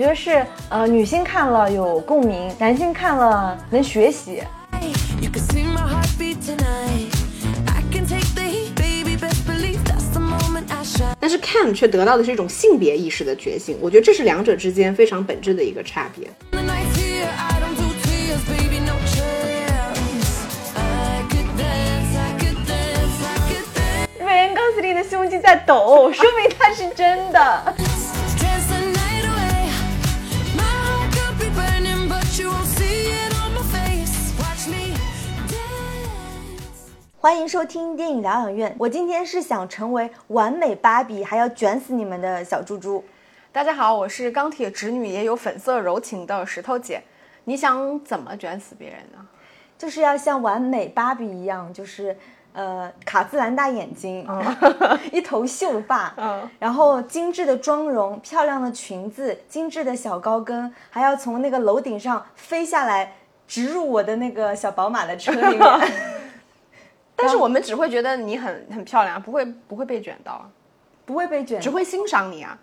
觉得是呃，女性看了有共鸣，男性看了能学习。You see my heartbeat tonight. I can take the heat, baby. Best believe that's the moment I shine. 但是 Can 却得到的是一种性别意识的觉醒，我觉得这是两者之间非常本质的一个差别。The night's here, I don't do tears, baby. No chance. I could dance, I could dance, I could dance. 瑞恩·钢丝林的胸肌在抖，说明他是真的。欢迎收听电影疗养院。我今天是想成为完美芭比，还要卷死你们的小猪猪。大家好，我是钢铁直女，也有粉色柔情的石头姐。你想怎么卷死别人呢？就是要像完美芭比一样，就是呃卡姿兰大眼睛，一头秀发，嗯然后精致的妆容、漂亮的裙子、精致的小高跟，还要从那个楼顶上飞下来，直入我的那个小宝马的车里面。但是我们只会觉得你很很漂亮，不会不会被卷到啊，不会被卷只，会欣赏你啊。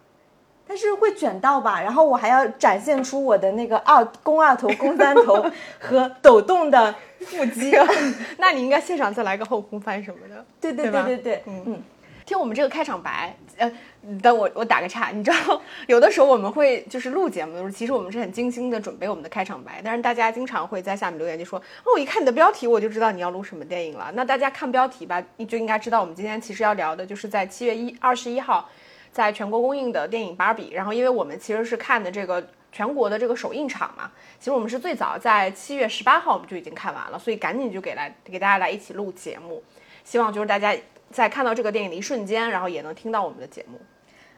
但是会卷到吧？然后我还要展现出我的那个二肱二头、肱三头 和抖动的腹肌。那你应该现场再来个后空翻什么的。对对对吧对对嗯，嗯，听我们这个开场白，呃，等我我打个岔，你知道，有的时候我们会就是录节目的时候，其实我们是很精心的准备我们的开场白，但是大家经常会在下面留言就说，哦，我一看你的标题我就知道你要录什么电影了。那大家看标题吧，你就应该知道我们今天其实要聊的就是在七月一二十一号在全国公映的电影《芭比》，然后因为我们其实是看的这个全国的这个首映场嘛，其实我们是最早在七月十八号我们就已经看完了，所以赶紧就给来给大家来一起录节目，希望就是大家在看到这个电影的一瞬间，然后也能听到我们的节目。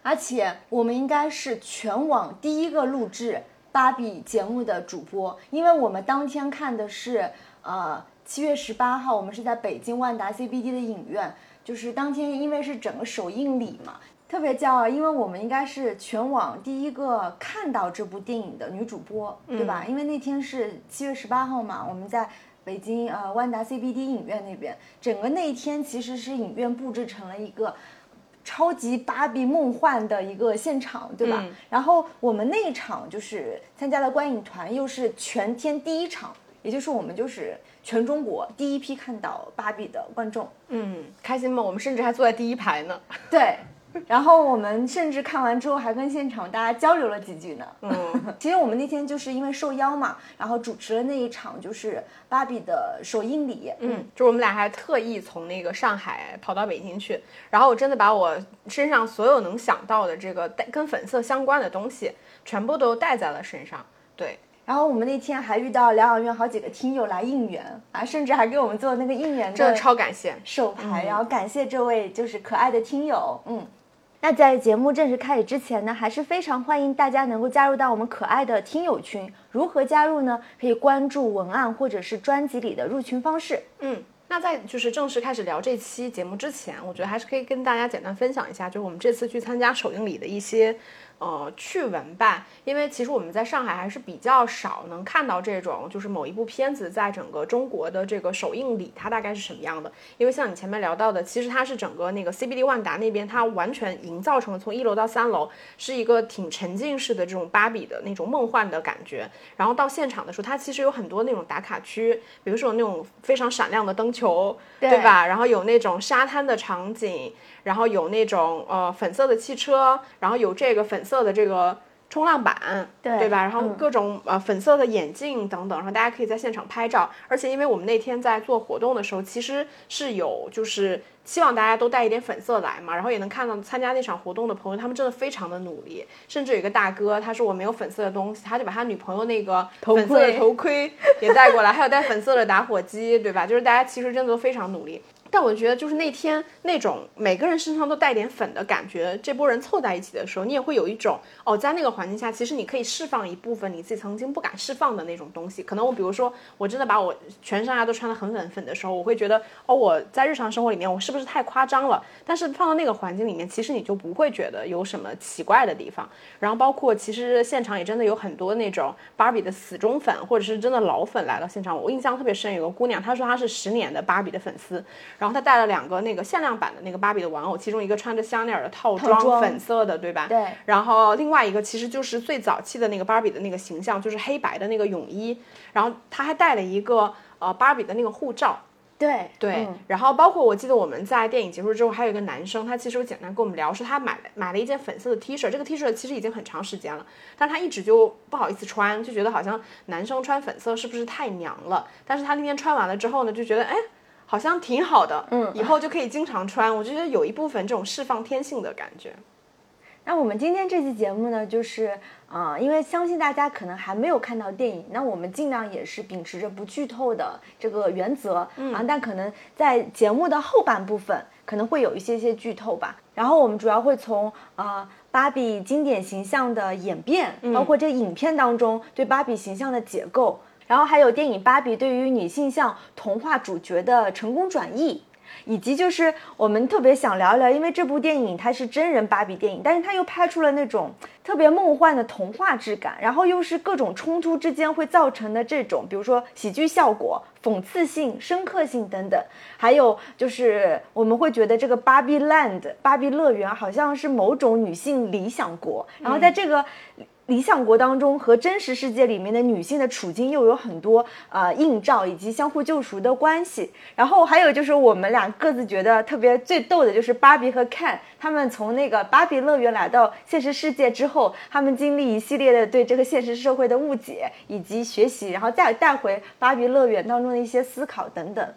而且我们应该是全网第一个录制芭比节目的主播，因为我们当天看的是呃七月十八号，我们是在北京万达 CBD 的影院，就是当天因为是整个首映礼嘛。特别骄傲，因为我们应该是全网第一个看到这部电影的女主播，对吧？因为那天是七月十八号嘛，我们在北京呃万达 CBD 影院那边，整个那一天其实是影院布置成了一个超级芭比梦幻的一个现场，对吧？嗯然后我们那一场就是参加的观影团又是全天第一场，也就是我们就是全中国第一批看到芭比的观众。嗯，开心吗？我们甚至还坐在第一排呢。对，然后我们甚至看完之后还跟现场大家交流了几句呢。嗯，其实我们那天就是因为受邀嘛，然后主持了那一场就是芭比的首映礼。嗯，就我们俩还特意从那个上海跑到北京去，然后我真的把我身上所有能想到的这个带跟粉色相关的东西，全部都带在了身上。对，然后我们那天还遇到疗养院好几个听友来应援啊，甚至还给我们做那个应援真的的超感谢。手牌，然后感谢这位就是可爱的听友，嗯。那在节目正式开始之前呢，还是非常欢迎大家能够加入到我们可爱的听友群。如何加入呢？可以关注文案或者是专辑里的入群方式。嗯，那在就是正式开始聊这期节目之前，我觉得还是可以跟大家简单分享一下，就是我们这次去参加首映礼的一些呃趣闻吧。因为其实我们在上海还是比较少能看到这种，就是某一部片子在整个中国的这个首映礼，它大概是什么样的。因为像你前面聊到的，其实它是整个那个 CBD 万达那边，它完全营造成了从一楼到三楼是一个挺沉浸式的这种芭比的那种梦幻的感觉。然后到现场的时候，它其实有很多那种打卡区，比如说有那种非常闪亮的灯球，对对吧？然后有那种沙滩的场景，然后有那种呃粉色的汽车，然后有这个粉色的这个冲浪板，对对吧？然后嗯各种、呃粉色的眼镜等等，然后大家可以在现场拍照。而且因为我们那天在做活动的时候，其实是有就是希望大家都带一点粉色来嘛，然后也能看到参加那场活动的朋友，他们真的非常的努力。甚至有一个大哥，他说我没有粉色的东西，他就把他女朋友那个粉色的头盔也带过来，还有带粉色的打火机，对吧？就是大家其实真的都非常努力。但我觉得，就是那天那种每个人身上都带点粉的感觉，这波人凑在一起的时候，你也会有一种哦，在那个环境下，其实你可以释放一部分你自己曾经不敢释放的那种东西。可能我比如说，我真的把我全身上下都穿的很粉粉的时候，我会觉得哦，我在日常生活里面我是不是太夸张了？但是放到那个环境里面，其实你就不会觉得有什么奇怪的地方。然后包括其实现场也真的有很多那种芭比的死忠粉，或者是真的老粉来到现场。我印象特别深，有个姑娘，她说她是十年的芭比的粉丝，然后他带了两个那个限量版的那个芭比的玩偶，其中一个穿着香奈儿的套装，粉色的，对吧？对然后另外一个其实就是最早期的那个芭比的那个形象，就是黑白的那个泳衣，然后他还带了一个呃芭比的那个护照。对对，嗯然后包括我记得我们在电影结束之后，还有一个男生，他其实有简单跟我们聊，说他买了买了一件粉色的 T 恤，这个 T 恤其实已经很长时间了，但他一直就不好意思穿，就觉得好像男生穿粉色是不是太娘了？但是他那天穿完了之后呢，就觉得哎，好像挺好的，嗯，以后就可以经常穿。我就觉得有一部分这种释放天性的感觉。那我们今天这期节目呢，就是啊、呃因为相信大家可能还没有看到电影，那我们尽量也是秉持着不剧透的这个原则、啊，但可能在节目的后半部分可能会有一些些剧透吧。然后我们主要会从呃芭比经典形象的演变，包括这影片当中对芭比形象的解构，然后还有电影《芭比》对于女性向童话主角的成功转译。以及就是我们特别想聊一聊，因为这部电影它是真人芭比电影，但是它又拍出了那种特别梦幻的童话质感，然后又是各种冲突之间会造成的这种，比如说喜剧效果、讽刺性、深刻性等等，还有就是我们会觉得这个芭比 land 芭比乐园好像是某种女性理想国，然后在这个。理想国当中和真实世界里面的女性的处境又有很多呃映照以及相互救赎的关系。然后还有就是我们俩各自觉得特别最逗的就是芭比和 Ken，他们从那个芭比乐园来到现实世界之后，他们经历一系列的对这个现实社会的误解以及学习，然后再带回芭比乐园当中的一些思考等等。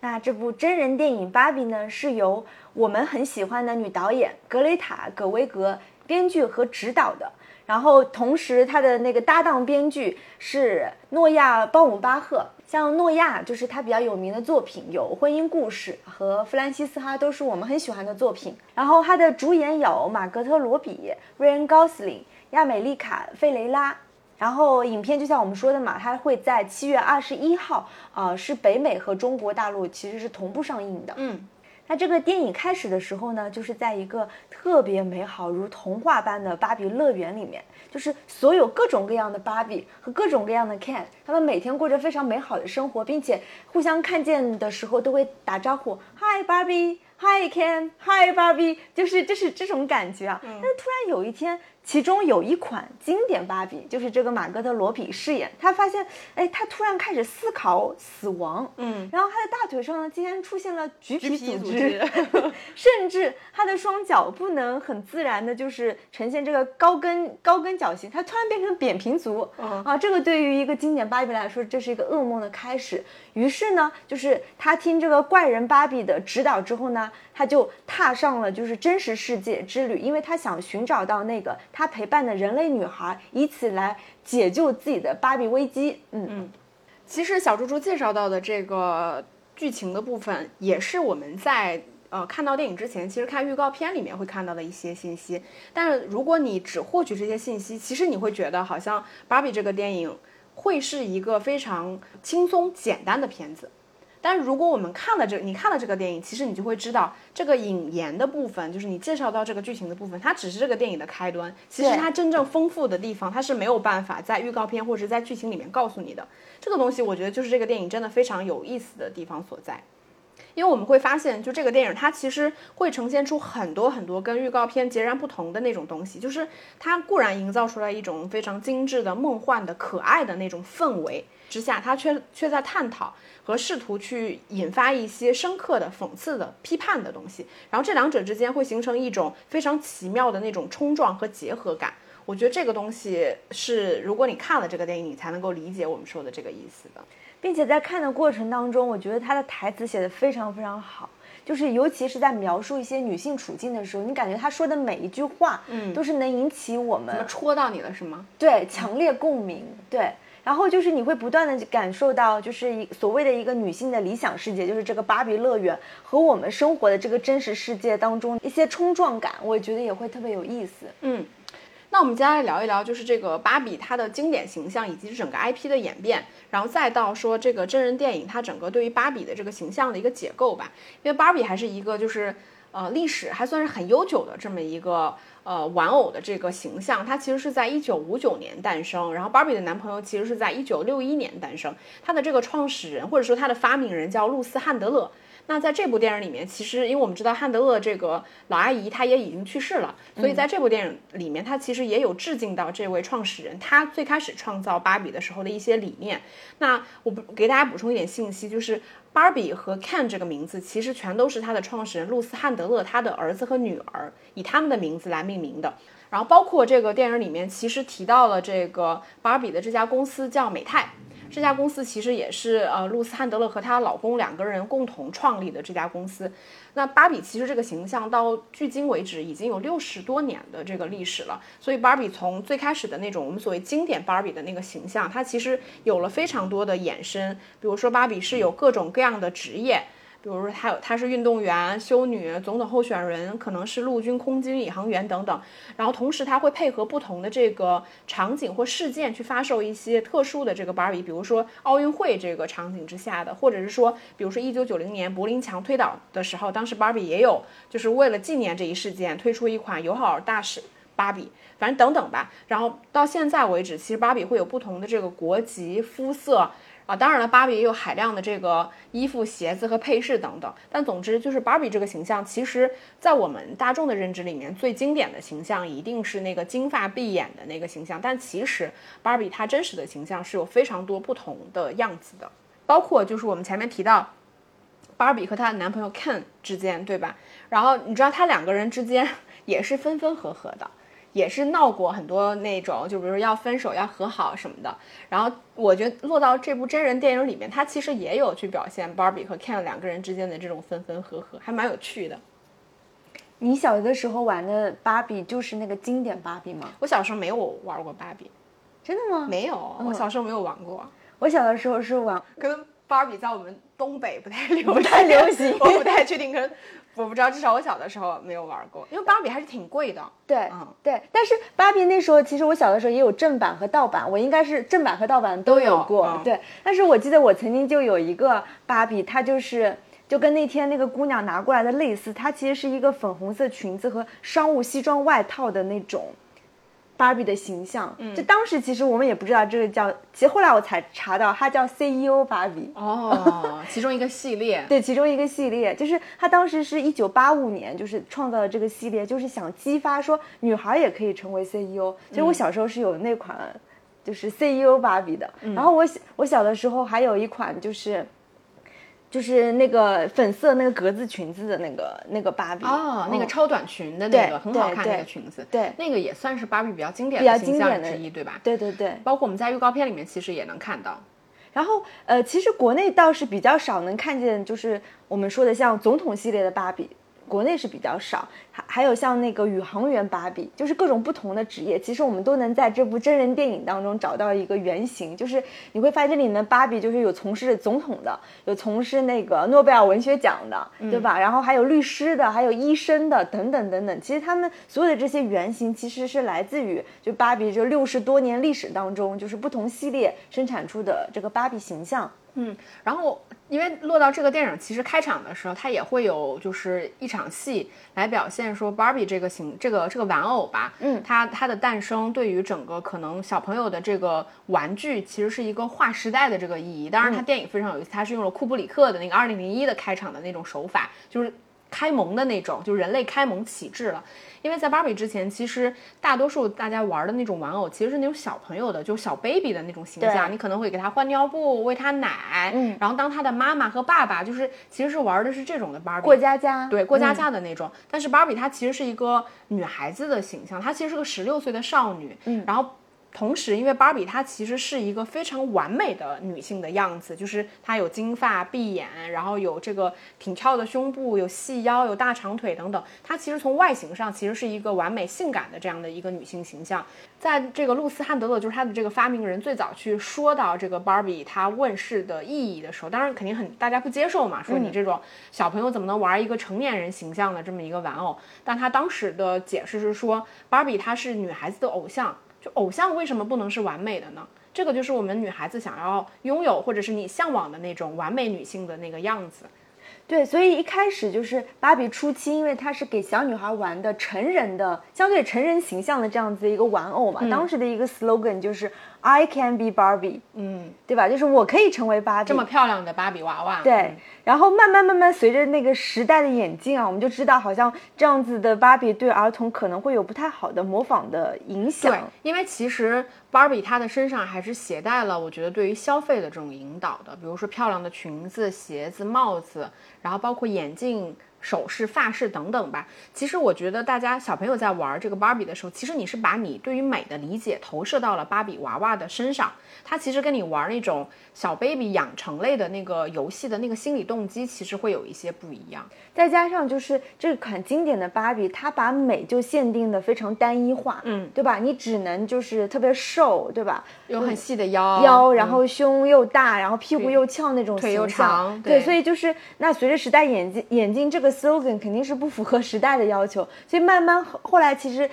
那这部真人电影《芭比》呢，是由我们很喜欢的女导演格雷塔·葛威格编剧和执导的。然后同时，他的那个搭档编剧是诺亚·鲍姆巴赫。像诺亚，就是他比较有名的作品有《婚姻故事》和《弗兰西斯哈》，都是我们很喜欢的作品。然后他的主演有马格特·罗比、瑞恩·高斯林、亚美丽卡·费雷拉。然后影片就像我们说的嘛，它会在七月二十一号，呃，是北美和中国大陆其实是同步上映的。嗯，那这个电影开始的时候呢，就是在一个特别美好如童话般的芭比乐园里面，就是所有各种各样的芭比和各种各样的 Ken，他们每天过着非常美好的生活，并且互相看见的时候都会打招呼，Hi Barbie。Hi Ken，Hi Barbie，就是就是这种感觉啊。但是突然有一天，其中有一款经典芭比，就是这个马格特罗比饰演，他发现，哎，他突然开始思考死亡，嗯，然后他的大腿上呢，竟然出现了橘皮组组织，织 甚至他的双脚不能很自然的，就是呈现这个高跟高跟脚型，他突然变成扁平足，嗯。啊，这个对于一个经典芭比来说，这是一个噩梦的开始。于是呢，就是他听这个怪人芭比的指导之后呢，他就踏上了就是真实世界之旅，因为他想寻找到那个他陪伴的人类女孩，以此来解救自己的芭比危机。嗯嗯，其实小猪猪介绍到的这个剧情的部分，也是我们在呃看到电影之前，其实看预告片里面会看到的一些信息。但如果你只获取这些信息，其实你会觉得好像《芭比》这个电影会是一个非常轻松简单的片子。但如果我们看了这，你看了这个电影，其实你就会知道，这个引言的部分，就是你介绍到这个剧情的部分，它只是这个电影的开端。其实它真正丰富的地方，它是没有办法在预告片或者在剧情里面告诉你的。这个东西，我觉得就是这个电影真的非常有意思的地方所在。因为我们会发现，就这个电影，它其实会呈现出很多很多跟预告片截然不同的那种东西。就是它固然营造出来一种非常精致的、梦幻的、可爱的那种氛围之下，它却却在探讨和试图去引发一些深刻的、讽刺的、批判的东西。然后这两者之间会形成一种非常奇妙的那种冲撞和结合感。我觉得这个东西是，如果你看了这个电影，你才能够理解我们说的这个意思的。并且在看的过程当中，我觉得他的台词写的非常非常好，就是尤其是在描述一些女性处境的时候，你感觉他说的每一句话，嗯都是能引起我们戳到你了是吗？对强烈共鸣，对。然后就是你会不断的感受到，就是一所谓的一个女性的理想世界，就是这个芭比乐园和我们生活的这个真实世界当中一些冲撞感，我觉得也会特别有意思。嗯，那我们接下来聊一聊，就是这个芭比它的经典形象以及整个 IP 的演变，然后再到说这个真人电影它整个对于芭比的这个形象的一个解构吧。因为芭比还是一个就是呃历史还算是很悠久的这么一个呃玩偶的这个形象，它其实是在一九五九年诞生，然后芭比的男朋友其实是在一九六一年诞生，它的这个创始人或者说它的发明人叫露丝汉德勒。那在这部电影里面，其实因为我们知道汉德勒这个老阿姨她也已经去世了，所以在这部电影里面，她其实也有致敬到这位创始人，他最开始创造芭比的时候的一些理念。那我不给大家补充一点信息，就是芭比和 Ken 这个名字其实全都是他的创始人露丝汉德勒他的儿子和女儿以他们的名字来命名的。然后包括这个电影里面其实提到了这个芭比的这家公司叫美泰。这家公司其实也是呃露丝汉德勒和她老公两个人共同创立的这家公司。那芭比其实这个形象到距今为止已经有六十多年的这个历史了，所以芭比从最开始的那种我们所谓经典芭比的那个形象，它其实有了非常多的衍生，比如说芭比是有各种各样的职业。比如说，她有她是运动员、修女、总统候选人，可能是陆军空军宇航员等等。然后同时，她会配合不同的这个场景或事件去发售一些特殊的这个芭比，比如说奥运会这个场景之下的，或者是说，比如说一九九零年柏林墙推倒的时候，当时芭比也有就是为了纪念这一事件推出一款友好大使芭比，反正等等吧。然后到现在为止，其实芭比会有不同的这个国籍、肤色。啊，当然了，芭比也有海量的这个衣服、鞋子和配饰等等。但总之，就是芭比这个形象，其实在我们大众的认知里面，最经典的形象一定是那个金发碧眼的那个形象。但其实，芭比她真实的形象是有非常多不同的样子的，包括就是我们前面提到，芭比和她的男朋友 Ken 之间，对吧？然后你知道，他两个人之间 也是分分合合的。也是闹过很多那种，就比如说要分手、要和好什么的。然后我觉得落到这部真人电影里面，它其实也有去表现 Barbie 和 Ken 两个人之间的这种分分合合，还蛮有趣的。你小的时候玩的芭比就是那个经典芭比吗？我小时候没有玩过芭比，真的吗？没有，我小时候没有玩过。我小的时候是玩，可能芭比在我们东北不太流不太流行 我不太确定，可能我不知道，至少我小的时候没有玩过，因为芭比还是挺贵的。对、嗯对，但是芭比那时候其实我小的时候也有正版和盗版，我应该是正版和盗版都有过。嗯对，但是我记得我曾经就有一个芭比，它就是。就跟那天那个姑娘拿过来的类似，它其实是一个粉红色裙子和商务西装外套的那种芭比的形象。嗯，就当时其实我们也不知道这个叫，其实后来我才查到它叫 CEO 芭比。哦，其中一个系列。对，其中一个系列就是他当时是一九八五年，就是创造了这个系列，就是想激发说女孩也可以成为 CEO。其实我小时候是有那款就是 CEO 芭比的，然后我小我小的时候还有一款就是。就是那个粉色那个格子裙子的那个那个芭比哦，那个嗯超短裙的那个很好看对那个裙子，对那个也算是芭比比较经典比较的形象经典之一，对吧？对对对。包括我们在预告片里面其实也能看到。然后呃，其实国内倒是比较少能看见，就是我们说的像总统系列的芭比，国内是比较少。还还有像那个宇航员芭比，就是各种不同的职业，其实我们都能在这部真人电影当中找到一个原型。就是你会发现这里面芭比就是有从事总统的，有从事那个诺贝尔文学奖的，对吧？然后还有律师的，还有医生的，等等等等。其实他们所有的这些原型其实是来自于就芭比这六十多年历史当中，就是不同系列生产出的这个芭比形象。嗯，然后因为落到这个电影，其实开场的时候，它也会有就是一场戏来表现说 Barbie 这个形这个这个玩偶吧，嗯它它的诞生对于整个可能小朋友的这个玩具，其实是一个划时代的这个意义。当然，它电影非常有意思，它是用了库布里克的那个二零零一的开场的那种手法，就是。开蒙的那种，就是人类开蒙启智了。因为在芭比之前，其实大多数大家玩的那种玩偶，其实是那种小朋友的，就是小 baby 的那种形象。你可能会给他换尿布、喂他奶，嗯然后当他的妈妈和爸爸，就是其实是玩的是这种的芭比。过家家，对过家嗯家的那种，但是芭比她其实是一个女孩子的形象，她其实是个十六岁的少女，嗯然后同时因为芭比她其实是一个非常完美的女性的样子，就是她有金发碧眼，然后有这个挺翘的胸部，有细腰，有大长腿等等，她其实从外形上其实是一个完美性感的这样的一个女性形象。在这个露丝汉德勒就是她的这个发明人最早去说到这个芭比她问世的意义的时候，当然肯定很大家不接受嘛，说你这种小朋友怎么能玩一个成年人形象的这么一个玩偶？但她当时的解释是说，芭比她是女孩子的偶像，就偶像为什么不能是完美的呢？这个就是我们女孩子想要拥有，或者是你向往的那种完美女性的那个样子。对，所以一开始就是芭比初期，因为它是给小女孩玩的成人的相对成人形象的这样子的一个玩偶嘛，当时的一个 slogan 就是 I can be Barbie，嗯，对吧？就是我可以成为芭比。这么漂亮的芭比娃娃，对，然后慢慢慢慢随着那个时代的演进啊，我们就知道好像这样子的芭比对儿童可能会有不太好的模仿的影响。对，因为其实芭比她的身上还是携带了我觉得对于消费的这种引导的，比如说漂亮的裙子、鞋子、帽子，然后包括眼镜。首饰、发饰等等吧。其实我觉得大家小朋友在玩这个芭比的时候，其实你是把你对于美的理解投射到了芭比娃娃的身上。它其实跟你玩那种小 baby 养成类的那个游戏的那个心理动机，其实会有一些不一样。再加上就是这款经典的芭比，它把美就限定的非常单一化，嗯对吧？你只能就是特别瘦，对吧？有很细的腰，腰，然嗯后胸又大，然后屁股又翘那种腿又长对，对所以就是那随着时代演进，演进这个 slogan 肯定是不符合时代的要求，所以慢慢后来其实。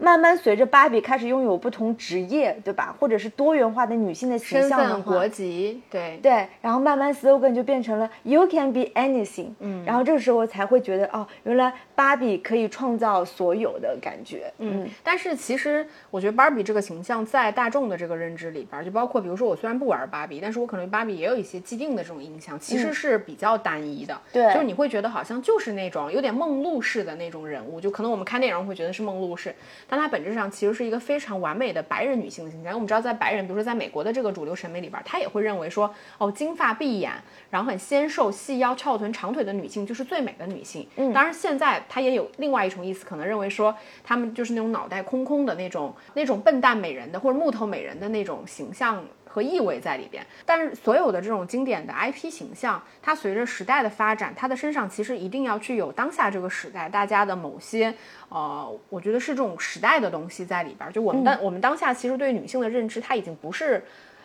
慢慢随着芭比开始拥有不同职业，对吧？或者是多元化的女性的形象的、话国籍，对对，然后慢慢 slogan 就变成了 You can be anything，嗯，然后这个时候才会觉得哦，原来芭比可以创造所有的感觉，嗯，但是其实我觉得芭比这个形象在大众的这个认知里边儿，就包括比如说我虽然不玩芭比，但是我可能芭比也有一些既定的这种印象，其实是比较单一的。嗯对就是你会觉得好像就是那种有点梦露式的那种人物，就可能我们看电影会觉得是梦露式，但它本质上其实是一个非常完美的白人女性的形象。因为我们知道在白人，比如说在美国的这个主流审美里边儿，他也会认为说，哦，金发碧眼，然后很纤瘦、细腰、翘臀、长腿的女性就是最美的女性。嗯，当然现在她也有另外一种意思，可能认为说她们就是那种脑袋空空的那种那种笨蛋美人的或者木头美人的那种形象。和意味在里边，但是所有的这种经典的 IP 形象，它随着时代的发展，它的身上其实一定要去有当下这个时代大家的某些，呃，我觉得是这种时代的东西在里边儿。就我们当、我们当下其实对女性的认知，它已经不是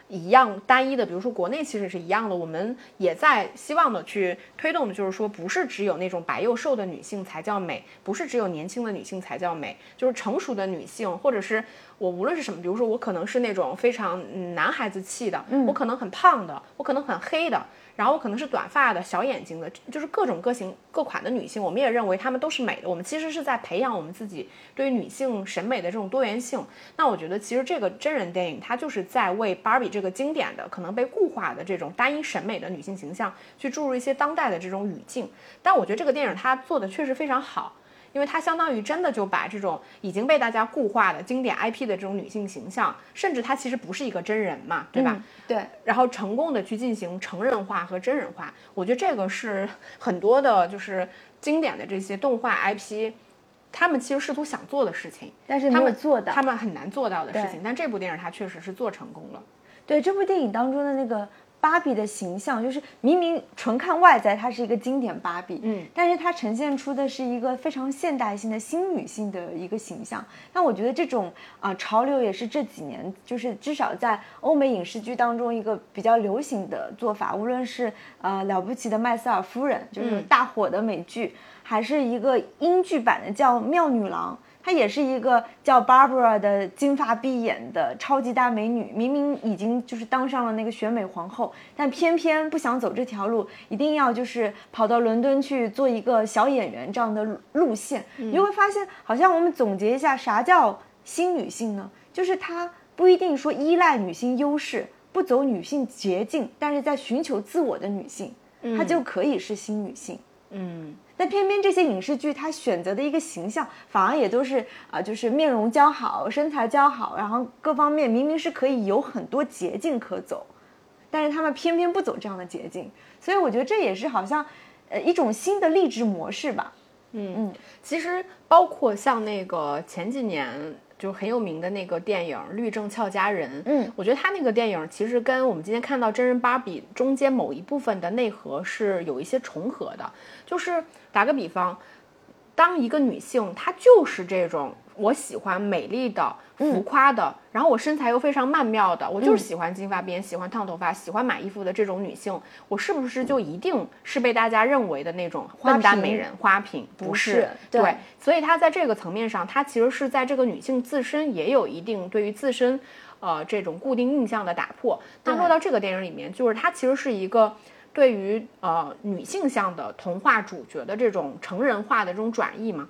一样单一的，比如说国内其实是一样的，我们也在希望的去推动的，就是说不是只有那种白又瘦的女性才叫美，不是只有年轻的女性才叫美，就是成熟的女性，或者是我无论是什么，比如说我可能是那种非常男孩子气的，我可能很胖的，我可能很黑的。然后可能是短发的小眼睛的，就是各种各型各款的女性，我们也认为她们都是美的。我们其实是在培养我们自己对于女性审美的这种多元性。那我觉得其实这个真人电影它就是在为 Barbie 这个经典的、可能被固化的这种单一审美的女性形象去注入一些当代的这种语境。但我觉得这个电影它做的确实非常好。因为它相当于真的就把这种已经被大家固化的经典 IP 的这种女性形象，甚至它其实不是一个真人嘛，对吧？嗯对，然后成功的去进行成人化和真人化，我觉得这个是很多的，就是经典的这些动画 IP，他们其实试图想做的事情，但是他们做到他们很难做到的事情。但这部电影它确实是做成功了。对这部电影当中的那个芭比的形象，就是明明纯看外在，它是一个经典芭比，嗯，但是它呈现出的是一个非常现代性的新女性的一个形象。那我觉得这种啊、潮流也是这几年，就是至少在欧美影视剧当中一个比较流行的做法。无论是呃了不起的麦瑟尔夫人，就是嗯大火的美剧，还是一个英剧版的叫妙女郎。她也是一个叫 Barbara 的金发碧眼的超级大美女，明明已经就是当上了那个选美皇后，但偏偏不想走这条路，一定要就是跑到伦敦去做一个小演员这样的路路线。你就会发现，好像我们总结一下，啥叫新女性呢？就是她不一定说依赖女性优势，不走女性捷径，但是在寻求自我的女性，她就可以是新女性。嗯，但偏偏这些影视剧，它选择的一个形象，反而也都是啊、就是面容姣好、身材姣好，然后各方面明明是可以有很多捷径可走，但是他们偏偏不走这样的捷径，所以我觉得这也是好像呃一种新的励志模式吧。嗯嗯其实包括像那个前几年就很有名的那个电影《律政俏佳人》，嗯我觉得他那个电影其实跟我们今天看到真人芭比中间某一部分的内核是有一些重合的。就是打个比方，当一个女性她就是这种我喜欢美丽的、浮夸的，然后我身材又非常曼妙的，我就是喜欢金发辫、喜欢烫头发、喜欢买衣服的这种女性，我是不是就一定是被大家认为的那种笨蛋美人、花瓶？不不是是，对对，所以她在这个层面上，她其实是在这个女性自身也有一定对于自身，呃，这种固定印象的打破。那对落到这个电影里面，就是它其实是一个对于呃女性向的童话主角的这种成人化的这种转译嘛。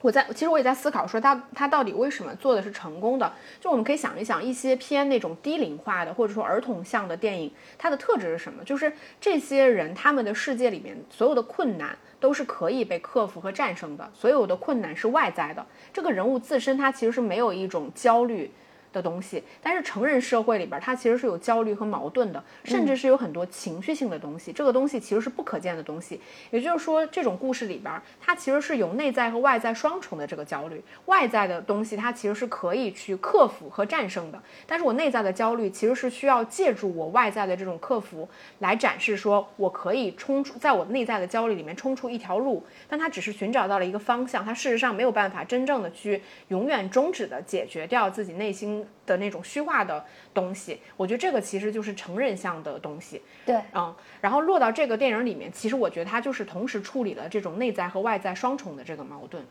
我在其实我也在思考说他他到底为什么做的是成功的？就我们可以想一想，一些偏那种低龄化的或者说儿童向的电影，它的特质是什么？就是这些人他们的世界里面所有的困难都是可以被克服和战胜的，所有的困难是外在的。这个人物自身他其实是没有一种焦虑。的东西，但是成人社会里边，它其实是有焦虑和矛盾的，甚至是有很多情绪性的东西。这个东西其实是不可见的东西，也就是说，这种故事里边，它其实是有内在和外在双重的这个焦虑。外在的东西，它其实是可以去克服和战胜的，但是我内在的焦虑其实是需要借助我外在的这种克服来展示，说我可以冲出，在我内在的焦虑里面冲出一条路，但它只是寻找到了一个方向，它事实上没有办法真正的去永远终止的解决掉自己内心。的那种虚化的东西，我觉得这个其实就是成人向的东西。对，嗯，然后落到这个电影里面，其实我觉得它就是同时处理了这种内在和外在双重的这个矛盾。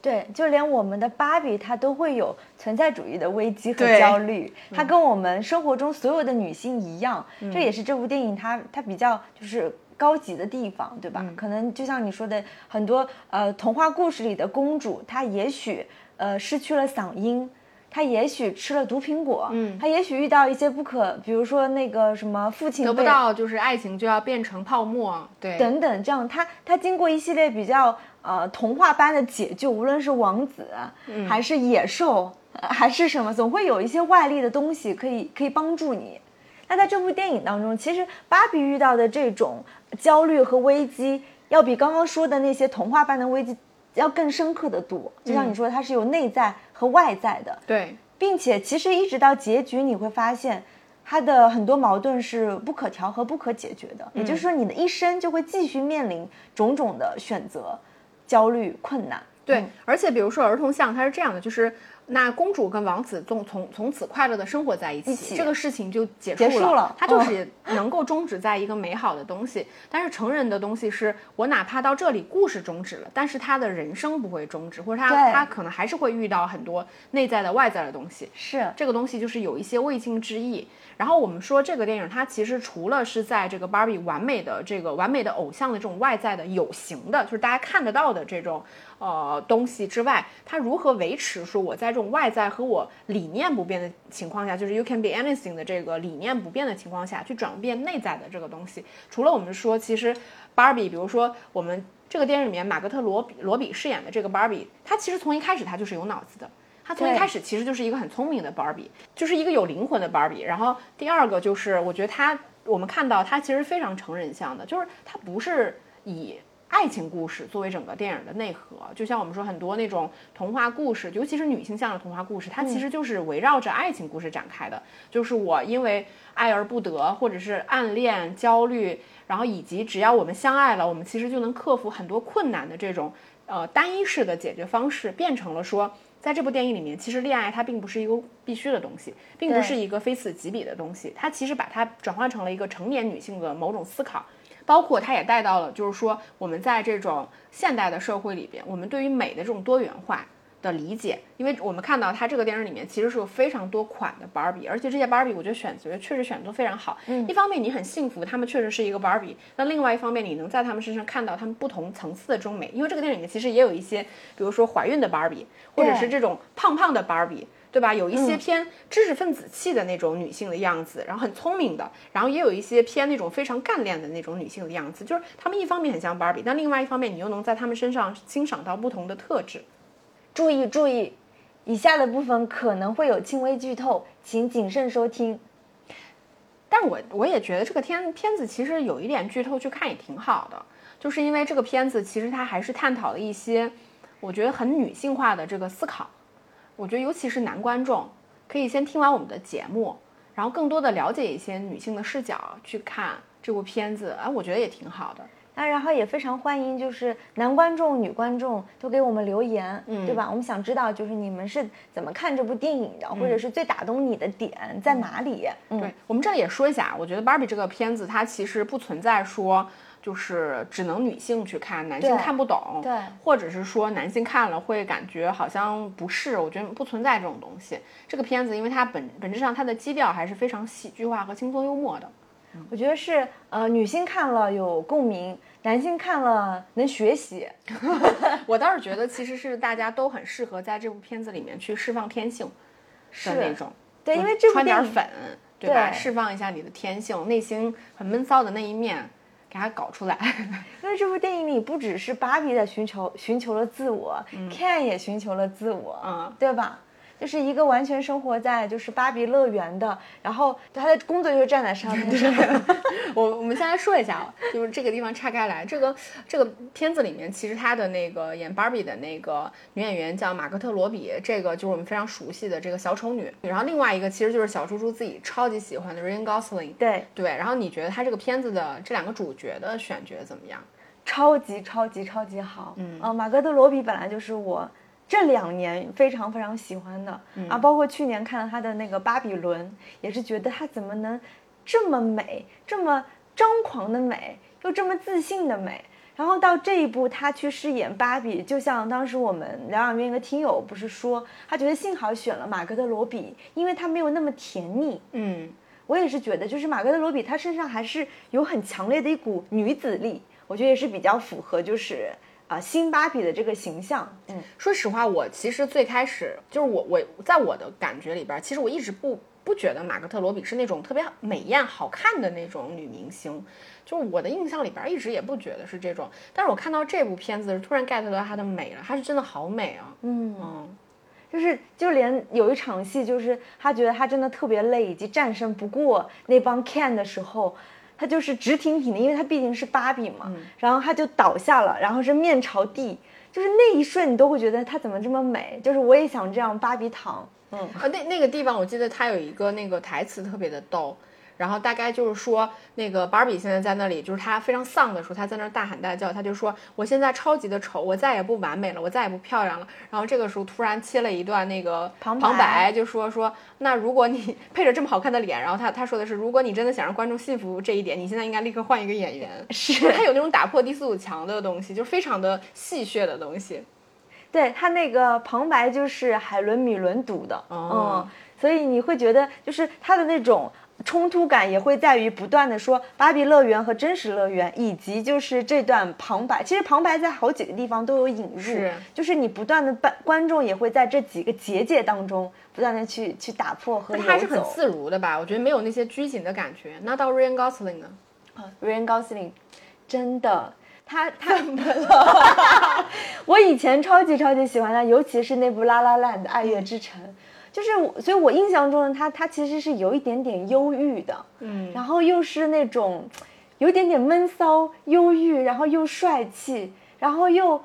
对，就连我们的芭比，她都会有存在主义的危机和焦虑，她跟我们生活中所有的女性一样，这也是这部电影它它比较就是。高级的地方，对吧？可能就像你说的，很多呃童话故事里的公主，她也许呃失去了嗓音，她也许吃了毒苹果，嗯，他也许遇到一些不可，比如说那个什么父亲得不到就是爱情就要变成泡沫，对，等等，这样他他经过一系列比较呃童话般的解救，无论是王子、还是野兽、呃还是什么，总会有一些外力的东西可以可以帮助你。那在这部电影当中，其实芭比遇到的这种焦虑和危机，要比刚刚说的那些童话般的危机要更深刻的读。就像你说，它是有内在和外在的，对，并且其实一直到结局，你会发现，它的很多矛盾是不可调和、不可解决的。也就是说，你的一生就会继续面临种种的选择、焦虑、困难。对，而且比如说儿童像，它是这样的，就是那公主跟王子从从从此快乐的生活在一起，一起这个事情就结束结束了它就是 能够终止在一个美好的东西。但是成人的东西是我哪怕到这里故事终止了，但是他的人生不会终止，或者他他可能还是会遇到很多内在的、外在的东西。是这个东西就是有一些未尽之意。然后我们说这个电影，它其实除了是在这个 Barbie 完美的这个完美的偶像的这种外在的有形的，就是大家看得到的这种呃东西之外，它如何维持说我在这种外在和我理念不变的情况下，就是 You can be anything 的这个理念不变的情况下去转变内在的这个东西。除了我们说，其实 Barbie，比如说我们这个电影里面马格特罗比罗比饰演的这个 Barbie，她其实从一开始她就是有脑子的。她从一开始其实就是一个很聪明的 Barbie，就是一个有灵魂的 Barbie。然后第二个就是，我觉得她，我们看到她其实非常成人向的，就是她不是以爱情故事作为整个电影的内核，就像我们说很多那种童话故事，尤其是女性向的童话故事，它其实就是围绕着爱情故事展开的。就是我因为爱而不得，或者是暗恋、焦虑，然后以及只要我们相爱了，我们其实就能克服很多困难的这种呃单一式的解决方式，变成了说。在这部电影里面，其实恋爱它并不是一个必须的东西，并不是一个非此即彼的东西，它其实把它转换成了一个成年女性的某种思考，包括它也带到了，就是说我们在这种现代的社会里边，我们对于美的这种多元化的理解，因为我们看到它这个电影里面其实是有非常多款的 Barbie，而且这些 Barbie 我觉得选择确实选择都非常好。嗯，一方面你很幸福，他们确实是一个 Barbie，那另外一方面你能在他们身上看到他们不同层次的这种美，因为这个电影里面其实也有一些，比如说怀孕的 Barbie，或者是这种胖胖的 Barbie。对吧？有一些偏知识分子气的那种女性的样子，然后很聪明的，然后也有一些偏那种非常干练的那种女性的样子。就是她们一方面很像 Barbie，但另外一方面你又能在她们身上欣赏到不同的特质。注意注意，以下的部分可能会有轻微剧透，请谨慎收听。但我我也觉得这个片片子其实有一点剧透去看也挺好的，就是因为这个片子其实它还是探讨了一些我觉得很女性化的这个思考。我觉得尤其是男观众可以先听完我们的节目，然后更多的了解一些女性的视角去看这部片子，哎，我觉得也挺好的。那然后也非常欢迎，就是男观众、女观众都给我们留言，嗯，对吧？我们想知道就是你们是怎么看这部电影的，或者是最打动你的点在哪里？嗯，对我们这里也说一下，我觉得《Barbie》这个片子它其实不存在说就是只能女性去看，男性看不懂，对或者是说男性看了会感觉好像不是，我觉得不存在这种东西。这个片子因为它本本质上它的基调还是非常喜剧化和轻松幽默的，我觉得是呃，女性看了有共鸣，男性看了能学习。我倒是觉得其实是大家都很适合在这部片子里面去释放天性的那种，对，因为这部电影穿点粉，对吧？对释放一下你的天性，内心很闷骚的那一面，给它搞出来。因为这部电影里不只是芭比在寻求寻求了自我、k e n 也寻求了自我，嗯对吧？就是一个完全生活在就是芭比乐园的，然后他的工作就是站在沙滩上，我 我们先来说一下啊，就是这个地方岔开来，这个这个片子里面，其实他的那个演芭比的那个女演员叫马格特罗比，这个就是我们非常熟悉的这个小丑女。然后另外一个其实就是小猪猪自己超级喜欢的 Ryan Gosling。对，对，然后你觉得他这个片子的这两个主角的选角怎么样？超级超级超级好。嗯啊，马格特罗比本来就是我这两年非常非常喜欢的、啊，包括去年看了他的那个《巴比伦》，也是觉得他怎么能这么美，这么张狂的美，又这么自信的美。然后到这一步，他去饰演芭比，就像当时我们疗养院一个听友不是说，他觉得幸好选了马格特罗比，因为他没有那么甜腻。嗯，我也是觉得，就是马格特罗比，她身上还是有很强烈的一股女子力，我觉得也是比较符合就是啊、新芭比的这个形象。嗯，说实话，我其实最开始就是我我在我的感觉里边，其实我一直不不觉得马格特罗比是那种特别美艳好看的那种女明星，就是我的印象里边一直也不觉得是这种。但是我看到这部片子，突然 get 到她的美了，她是真的好美啊！嗯嗯，就是就连有一场戏，就是他觉得他真的特别累，以及战胜不过那帮 can 的时候。他就是直挺挺的，因为他毕竟是芭比嘛，然后他就倒下了，然后是面朝地，就是那一瞬你都会觉得她怎么这么美，就是我也想这样芭比躺，嗯，啊，那那个地方我记得他有一个那个台词特别的逗，然后大概就是说，那个芭比现在在那里，就是她非常丧的时候，她在那儿大喊大叫，她就说我现在超级的丑，我再也不完美了，我再也不漂亮了。然后这个时候突然切了一段那个旁旁白白，就说说那如果你配着这么好看的脸，然后他他说的是，如果你真的想让观众信服这一点，你现在应该立刻换一个演员。是他有那种打破第四堵墙的东西，就是非常的戏谑的东西。对他那个旁白就是海伦米伦读的，哦嗯，所以你会觉得就是他的那种冲突感也会在于不断的说芭比乐园和真实乐园，以及就是这段旁白。其实旁白在好几个地方都有引入，是就是你不断的观观众也会在这几个结界当中不断的去去打破和游他还是很。自如的吧？我觉得没有那些拘谨的感觉。那到 Ryan Gosling 呢？啊 Ryan Gosling 真的，他他怎么了？我以前超级超级喜欢他，尤其是那部《拉拉烂》的》爱乐之城，就是我，所以我印象中的他，他其实是有一点点忧郁的，嗯然后又是那种有一点点闷骚、忧郁，然后又帅气，然后又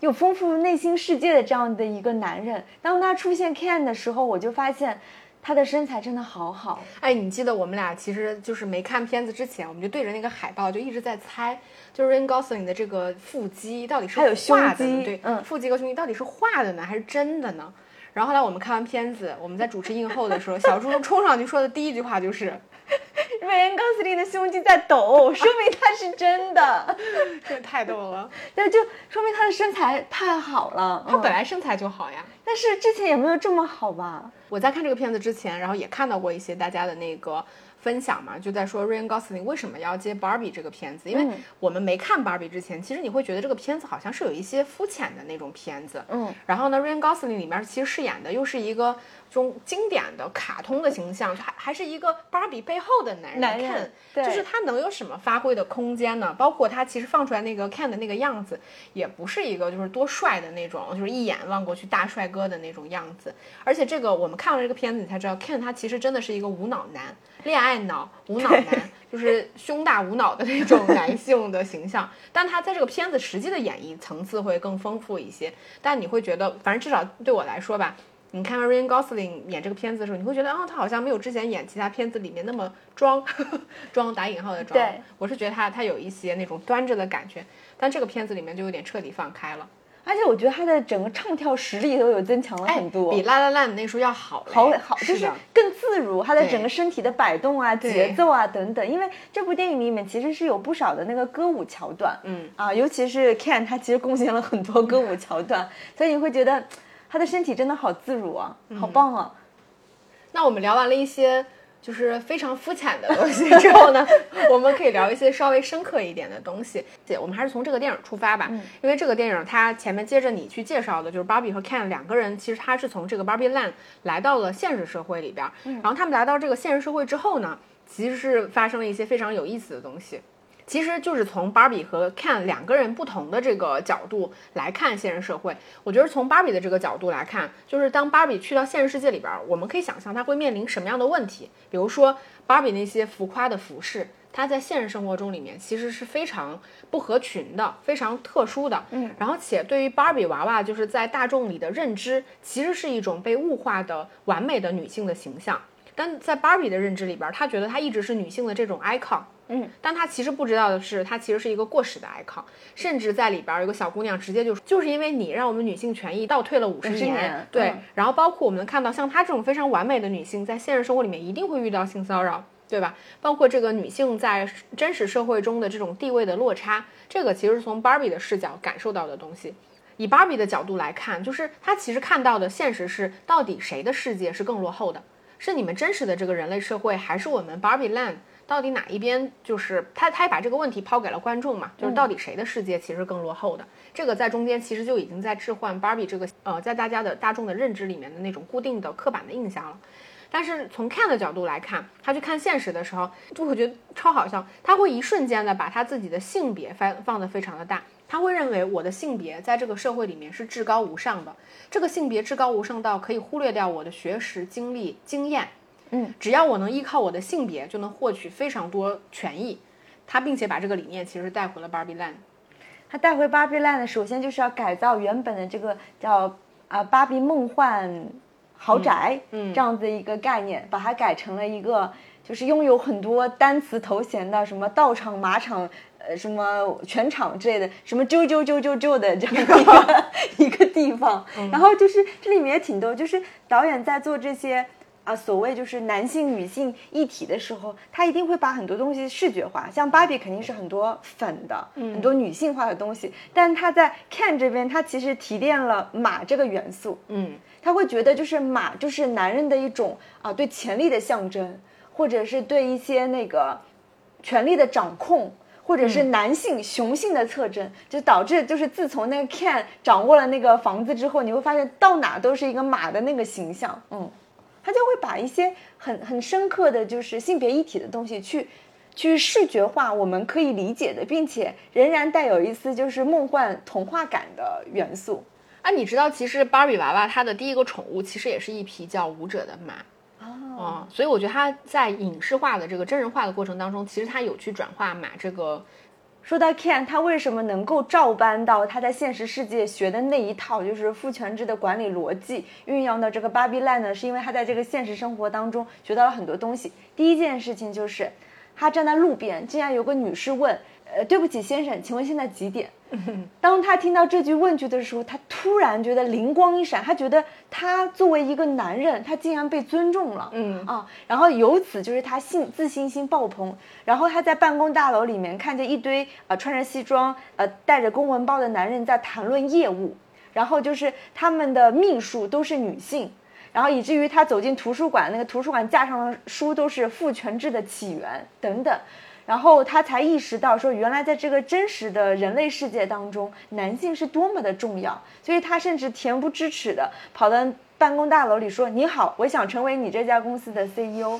有丰富内心世界的这样的一个男人。当他出现 Ken 的时候，我就发现他的身材真的好好。哎，你记得我们俩其实就是没看片子之前，我们就对着那个海报就一直在猜，就是 Ryan Gosling 的这个腹肌到底是还有胸画的？对，嗯腹肌和胸肌到底是画的呢，还是真的呢？然后后来我们看完片子，我们在主持映后的时候，小猪冲上去说的第一句话就是瑞恩·高斯林的胸肌在抖，说明他是真的，：“这太逗了，那就说明他的身材太好了。他嗯本来身材就好呀。”但是之前也没有这么好吧？我在看这个片子之前，然后也看到过一些大家的那个分享嘛，就在说 Ryan Gosling 为什么要接 Barbie 这个片子，因为嗯。我们没看 Barbie 之前，其实你会觉得这个片子好像是有一些肤浅的那种片子，嗯，然后呢，Ryan Gosling 里面其实饰演的又是一个中经典的卡通的形象，还还是一个芭比背后的男人男人对。就是他能有什么发挥的空间呢？包括他其实放出来那个 Ken 的那个样子，也不是一个就是多帅的那种，就是一眼望过去大帅哥的那种样子。而且这个我们看了这个片子，你才知道 Ken 他其实真的是一个无脑男，恋爱脑、无脑男，就是胸大无脑的那种男性的形象。但他在这个片子实际的演绎层次会更丰富一些。但你会觉得，反正至少对我来说吧。你看 Ryan Gosling 演这个片子的时候，你会觉得哦、他好像没有之前演其他片子里面那么装，装打引号的装。对，我是觉得他他有一些那种端着的感觉，但这个片子里面就有点彻底放开了，而且我觉得他的整个唱跳实力都有增强了很多，哎比《La La Land》那时候要好嘞，好好，就是更自如，他的整个身体的摆动啊、节奏啊等等。因为这部电影里面其实是有不少的那个歌舞桥段，嗯啊，尤其是 Ken，他其实贡献了很多歌舞桥段，所以你会觉得他的身体真的好自如啊，嗯好棒啊！那我们聊完了一些就是非常肤浅的东西 之后呢，我们可以聊一些稍微深刻一点的东西。姐，我们还是从这个电影出发吧，因为这个电影它前面接着你去介绍的，就是 Barbie 和 Ken 两个人，其实他是从这个 Barbie Land 来到了现实社会里边儿，然后他们来到这个现实社会之后呢，其实是发生了一些非常有意思的东西。其实就是从 Barbie 和 Ken 两个人不同的这个角度来看现实社会。我觉得从 Barbie 的这个角度来看，就是当 Barbie 去到现实世界里边儿，我们可以想象她会面临什么样的问题。比如说 Barbie 那些浮夸的服饰，它在现实生活中里面其实是非常不合群的，非常特殊的。嗯，然后且对于 Barbie 娃娃，就是在大众里的认知，其实是一种被物化的完美的女性的形象。但在 Barbie 的认知里边儿，她觉得她一直是女性的这种 icon。嗯，但她其实不知道的是，她其实是一个过时的 icon，甚至在里边儿有个小姑娘直接就说，就是因为你让我们女性权益倒退了五十50年对，嗯然后包括我们能看到像她这种非常完美的女性，在现实生活里面一定会遇到性骚扰，对吧？包括这个女性在真实社会中的这种地位的落差，这个其实是从 Barbie 的视角感受到的东西。以 Barbie 的角度来看，就是她其实看到的现实是，到底谁的世界是更落后的？是你们真实的这个人类社会，还是我们 Barbie Land？到底哪一边就是他？他也把这个问题抛给了观众嘛，就是到底谁的世界其实更落后的？这个在中间其实就已经在置换 Barbie 这个呃，在大家的大众的认知里面的那种固定的刻板的印象了。但是从 Ken 的角度来看，他去看现实的时候，就会觉得超好笑。他会一瞬间的把他自己的性别放放得非常的大，他会认为我的性别在这个社会里面是至高无上的，这个性别至高无上到可以忽略掉我的学识、经历、经验。嗯，只要我能依靠我的性别，就能获取非常多权益。他并且把这个理念其实带回了 Barbie Land。他带回芭比 land，首先就是要改造原本的这个叫啊、芭比梦幻豪宅，嗯嗯这样子一个概念，把它改成了一个就是拥有很多单词头衔的，什么道场、马场。呃，什么全场之类的，什么啾啾啾啾啾的这样一个 一个地方，然后就是这里面也挺多，就是导演在做这些啊，所谓就是男性女性一体的时候，他一定会把很多东西视觉化，像芭比肯定是很多粉的，很多女性化的东西，但他在 Ken 这边，他其实提炼了马这个元素，嗯，他会觉得就是马就是男人的一种啊对权力的象征，或者是对一些那个权力的掌控。或者是男性雄性的特征，就导致就是自从那个 Ken 掌握了那个房子之后，你会发现到哪都是一个马的那个形象，嗯，他就会把一些很很深刻的就是性别一体的东西去去视觉化，我们可以理解的，并且仍然带有一丝就是梦幻童话感的元素。啊，你知道其实芭比娃娃它的第一个宠物其实也是一匹叫舞者的马。哦，嗯，所以我觉得它在影视化的这个真人化的过程当中，其实它有去转化马这个，说到 Ken，他为什么能够照搬到他在现实世界学的那一套，就是父权制的管理逻辑，运用到这个芭比 land 呢？是因为他在这个现实生活当中学到了很多东西。第一件事情就是，他站在路边，竟然有个女士问：“呃，对不起，先生，请问现在几点？” 当他听到这句问句的时候，他突然觉得灵光一闪，他觉得他作为一个男人，他竟然被尊重了，嗯。啊，然后由此就是他信自信心爆棚，然后他在办公大楼里面看见一堆呃穿着西装呃带着公文包的男人在谈论业务，然后就是他们的秘书都是女性。然后以至于他走进图书馆，那个图书馆架上的书都是父权制的起源等等，然后他才意识到说，原来在这个真实的人类世界当中，男性是多么的重要。所以他甚至恬不知耻的跑到办公大楼里说：“你好，我想成为你这家公司的 CEO。”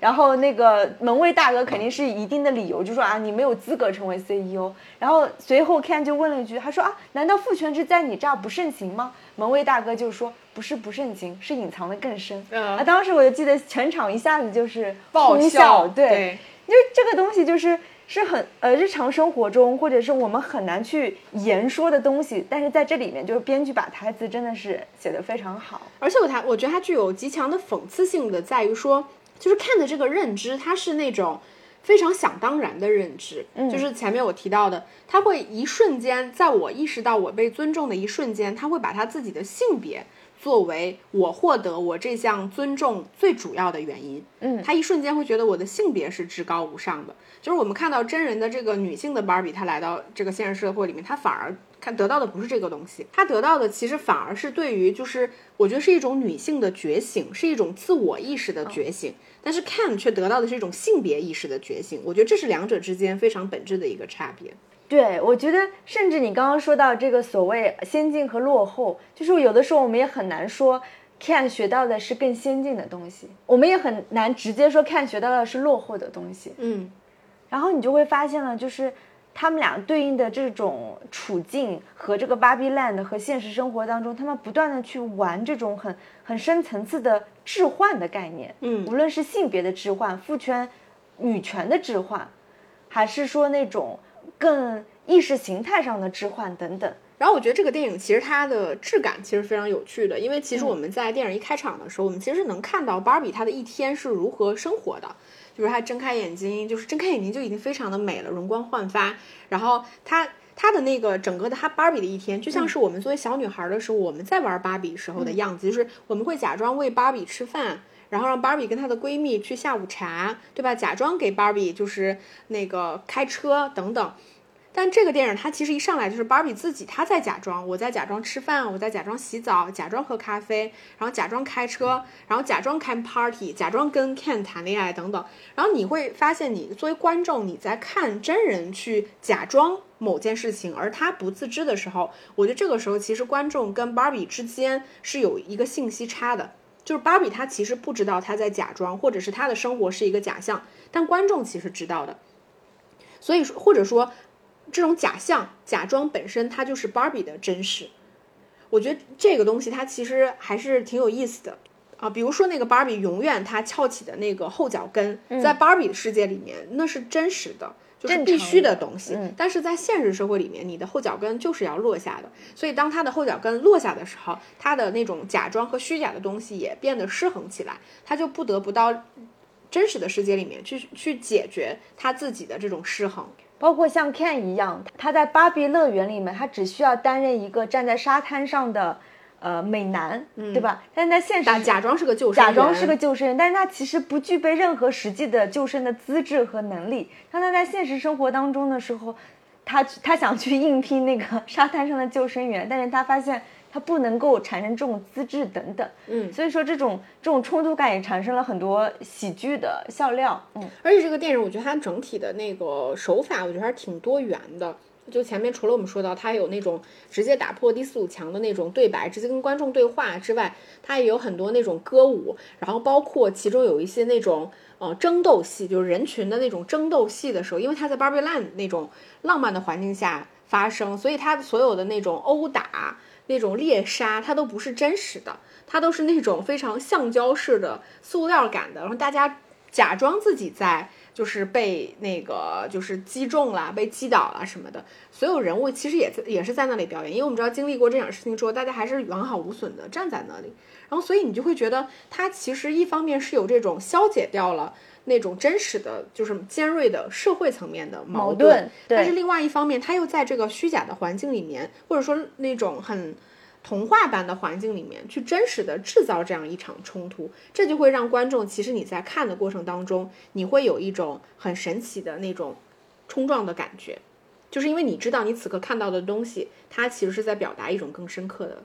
然后那个门卫大哥肯定是一定的理由，就说啊，你没有资格成为 CEO。然后随后 Ken 就问了一句，他说啊，难道父权制在你这儿不盛行吗？门卫大哥就说不是不盛行，是隐藏的更深。嗯啊，当时我就记得全场一下子就是哄爆笑笑，对，对就是这个东西就是。是很呃日常生活中，或者是我们很难去言说的东西，但是在这里面，就是编剧把台词真的是写得非常好。而且我他我觉得它具有极强的讽刺性的，在于说，就是看的这个认知，它是那种非常想当然的认知，嗯就是前面我提到的，他会一瞬间，在我意识到我被尊重的一瞬间，他会把他自己的性别作为我获得我这项尊重最主要的原因。嗯他一瞬间会觉得我的性别是至高无上的。就是我们看到真人的这个女性的芭比，她来到这个现实社会里面，她反而看得到的不是这个东西，她得到的其实反而是对于就是我觉得是一种女性的觉醒，是一种自我意识的觉醒。但是 Ken 却得到的是一种性别意识的觉醒。我觉得这是两者之间非常本质的一个差别。对，我觉得甚至你刚刚说到这个所谓先进和落后，就是有的时候我们也很难说，can 学到的是更先进的东西，我们也很难直接说 can 学到的是落后的东西。嗯，然后你就会发现了，就是他们俩对应的这种处境和这个 Barbie Land 和现实生活当中，他们不断的去玩这种很很深层次的置换的概念。嗯无论是性别的置换、父权、女权的置换，还是说那种更意识形态上的置换等等。然后我觉得这个电影其实它的质感其实非常有趣的，因为其实我们在电影一开场的时候，我们其实是能看到芭比她的一天是如何生活的，就是她睁开眼睛，就是睁开眼睛就已经非常的美了，容光焕发。然后她她的那个整个的她芭比的一天，就像是我们作为小女孩的时候，我们在玩芭比时候的样子，就是我们会假装喂芭比吃饭。然后让芭比跟她的闺蜜去下午茶，对吧？假装给芭比就是那个开车等等。但这个电影它其实一上来就是芭比自己，她在假装，我在假装吃饭，我在假装洗澡，假装喝咖啡，然后假装开车，然后假装开 party，假装跟 Ken 谈恋爱等等。然后你会发现，你作为观众，你在看真人去假装某件事情，而他不自知的时候，我觉得这个时候其实观众跟芭比之间是有一个信息差的。就是芭比，她其实不知道她在假装，或者是她的生活是一个假象，但观众其实知道的。所以说，或者说，这种假象、假装本身，它就是芭比的真实。我觉得这个东西它其实还是挺有意思的啊。比如说那个芭比永远她翘起的那个后脚跟，在芭比的世界里面那是真实的。就是必须的东西，嗯但是在现实社会里面，你的后脚跟就是要落下的。所以当他的后脚跟落下的时候，他的那种假装和虚假的东西也变得失衡起来，他就不得不到真实的世界里面去去解决他自己的这种失衡。包括像 Ken 一样，他在芭比乐园里面，他只需要担任一个站在沙滩上的呃美男，对吧？但是在现实假假装是个救生员，假装是个救生员，但是他其实不具备任何实际的救生的资质和能力。当他在现实生活当中的时候，他他想去应聘那个 沙滩上的救生员，但是他发现他不能够产生这种资质等等。嗯所以说这种这种冲突感也产生了很多喜剧的笑料。嗯，而且这个电影，我觉得它整体的那个手法，我觉得还是挺多元的。就前面除了我们说到它有那种直接打破第四堵墙的那种对白，直接跟观众对话之外，它也有很多那种歌舞，然后包括其中有一些那种呃争斗戏，就是人群的那种争斗戏的时候，因为它在 Barbie Land 那种浪漫的环境下发生，所以它所有的那种殴打、那种猎杀，它都不是真实的，它都是那种非常橡胶式的、塑料感的，然后大家假装自己在就是被那个就是击中了、被击倒了什么的，所有人物其实也在也是在那里表演，因为我们知道经历过这场事情之后，大家还是完好无损的站在那里，然后所以你就会觉得他其实一方面是有这种消解掉了。那种真实的就是尖锐的社会层面的矛矛盾但是另外一方面，他又在这个虚假的环境里面，或者说那种很童话般的环境里面，去真实的制造这样一场冲突，这就会让观众其实你在看的过程当中，你会有一种很神奇的那种冲撞的感觉，就是因为你知道你此刻看到的东西，它其实是在表达一种更深刻的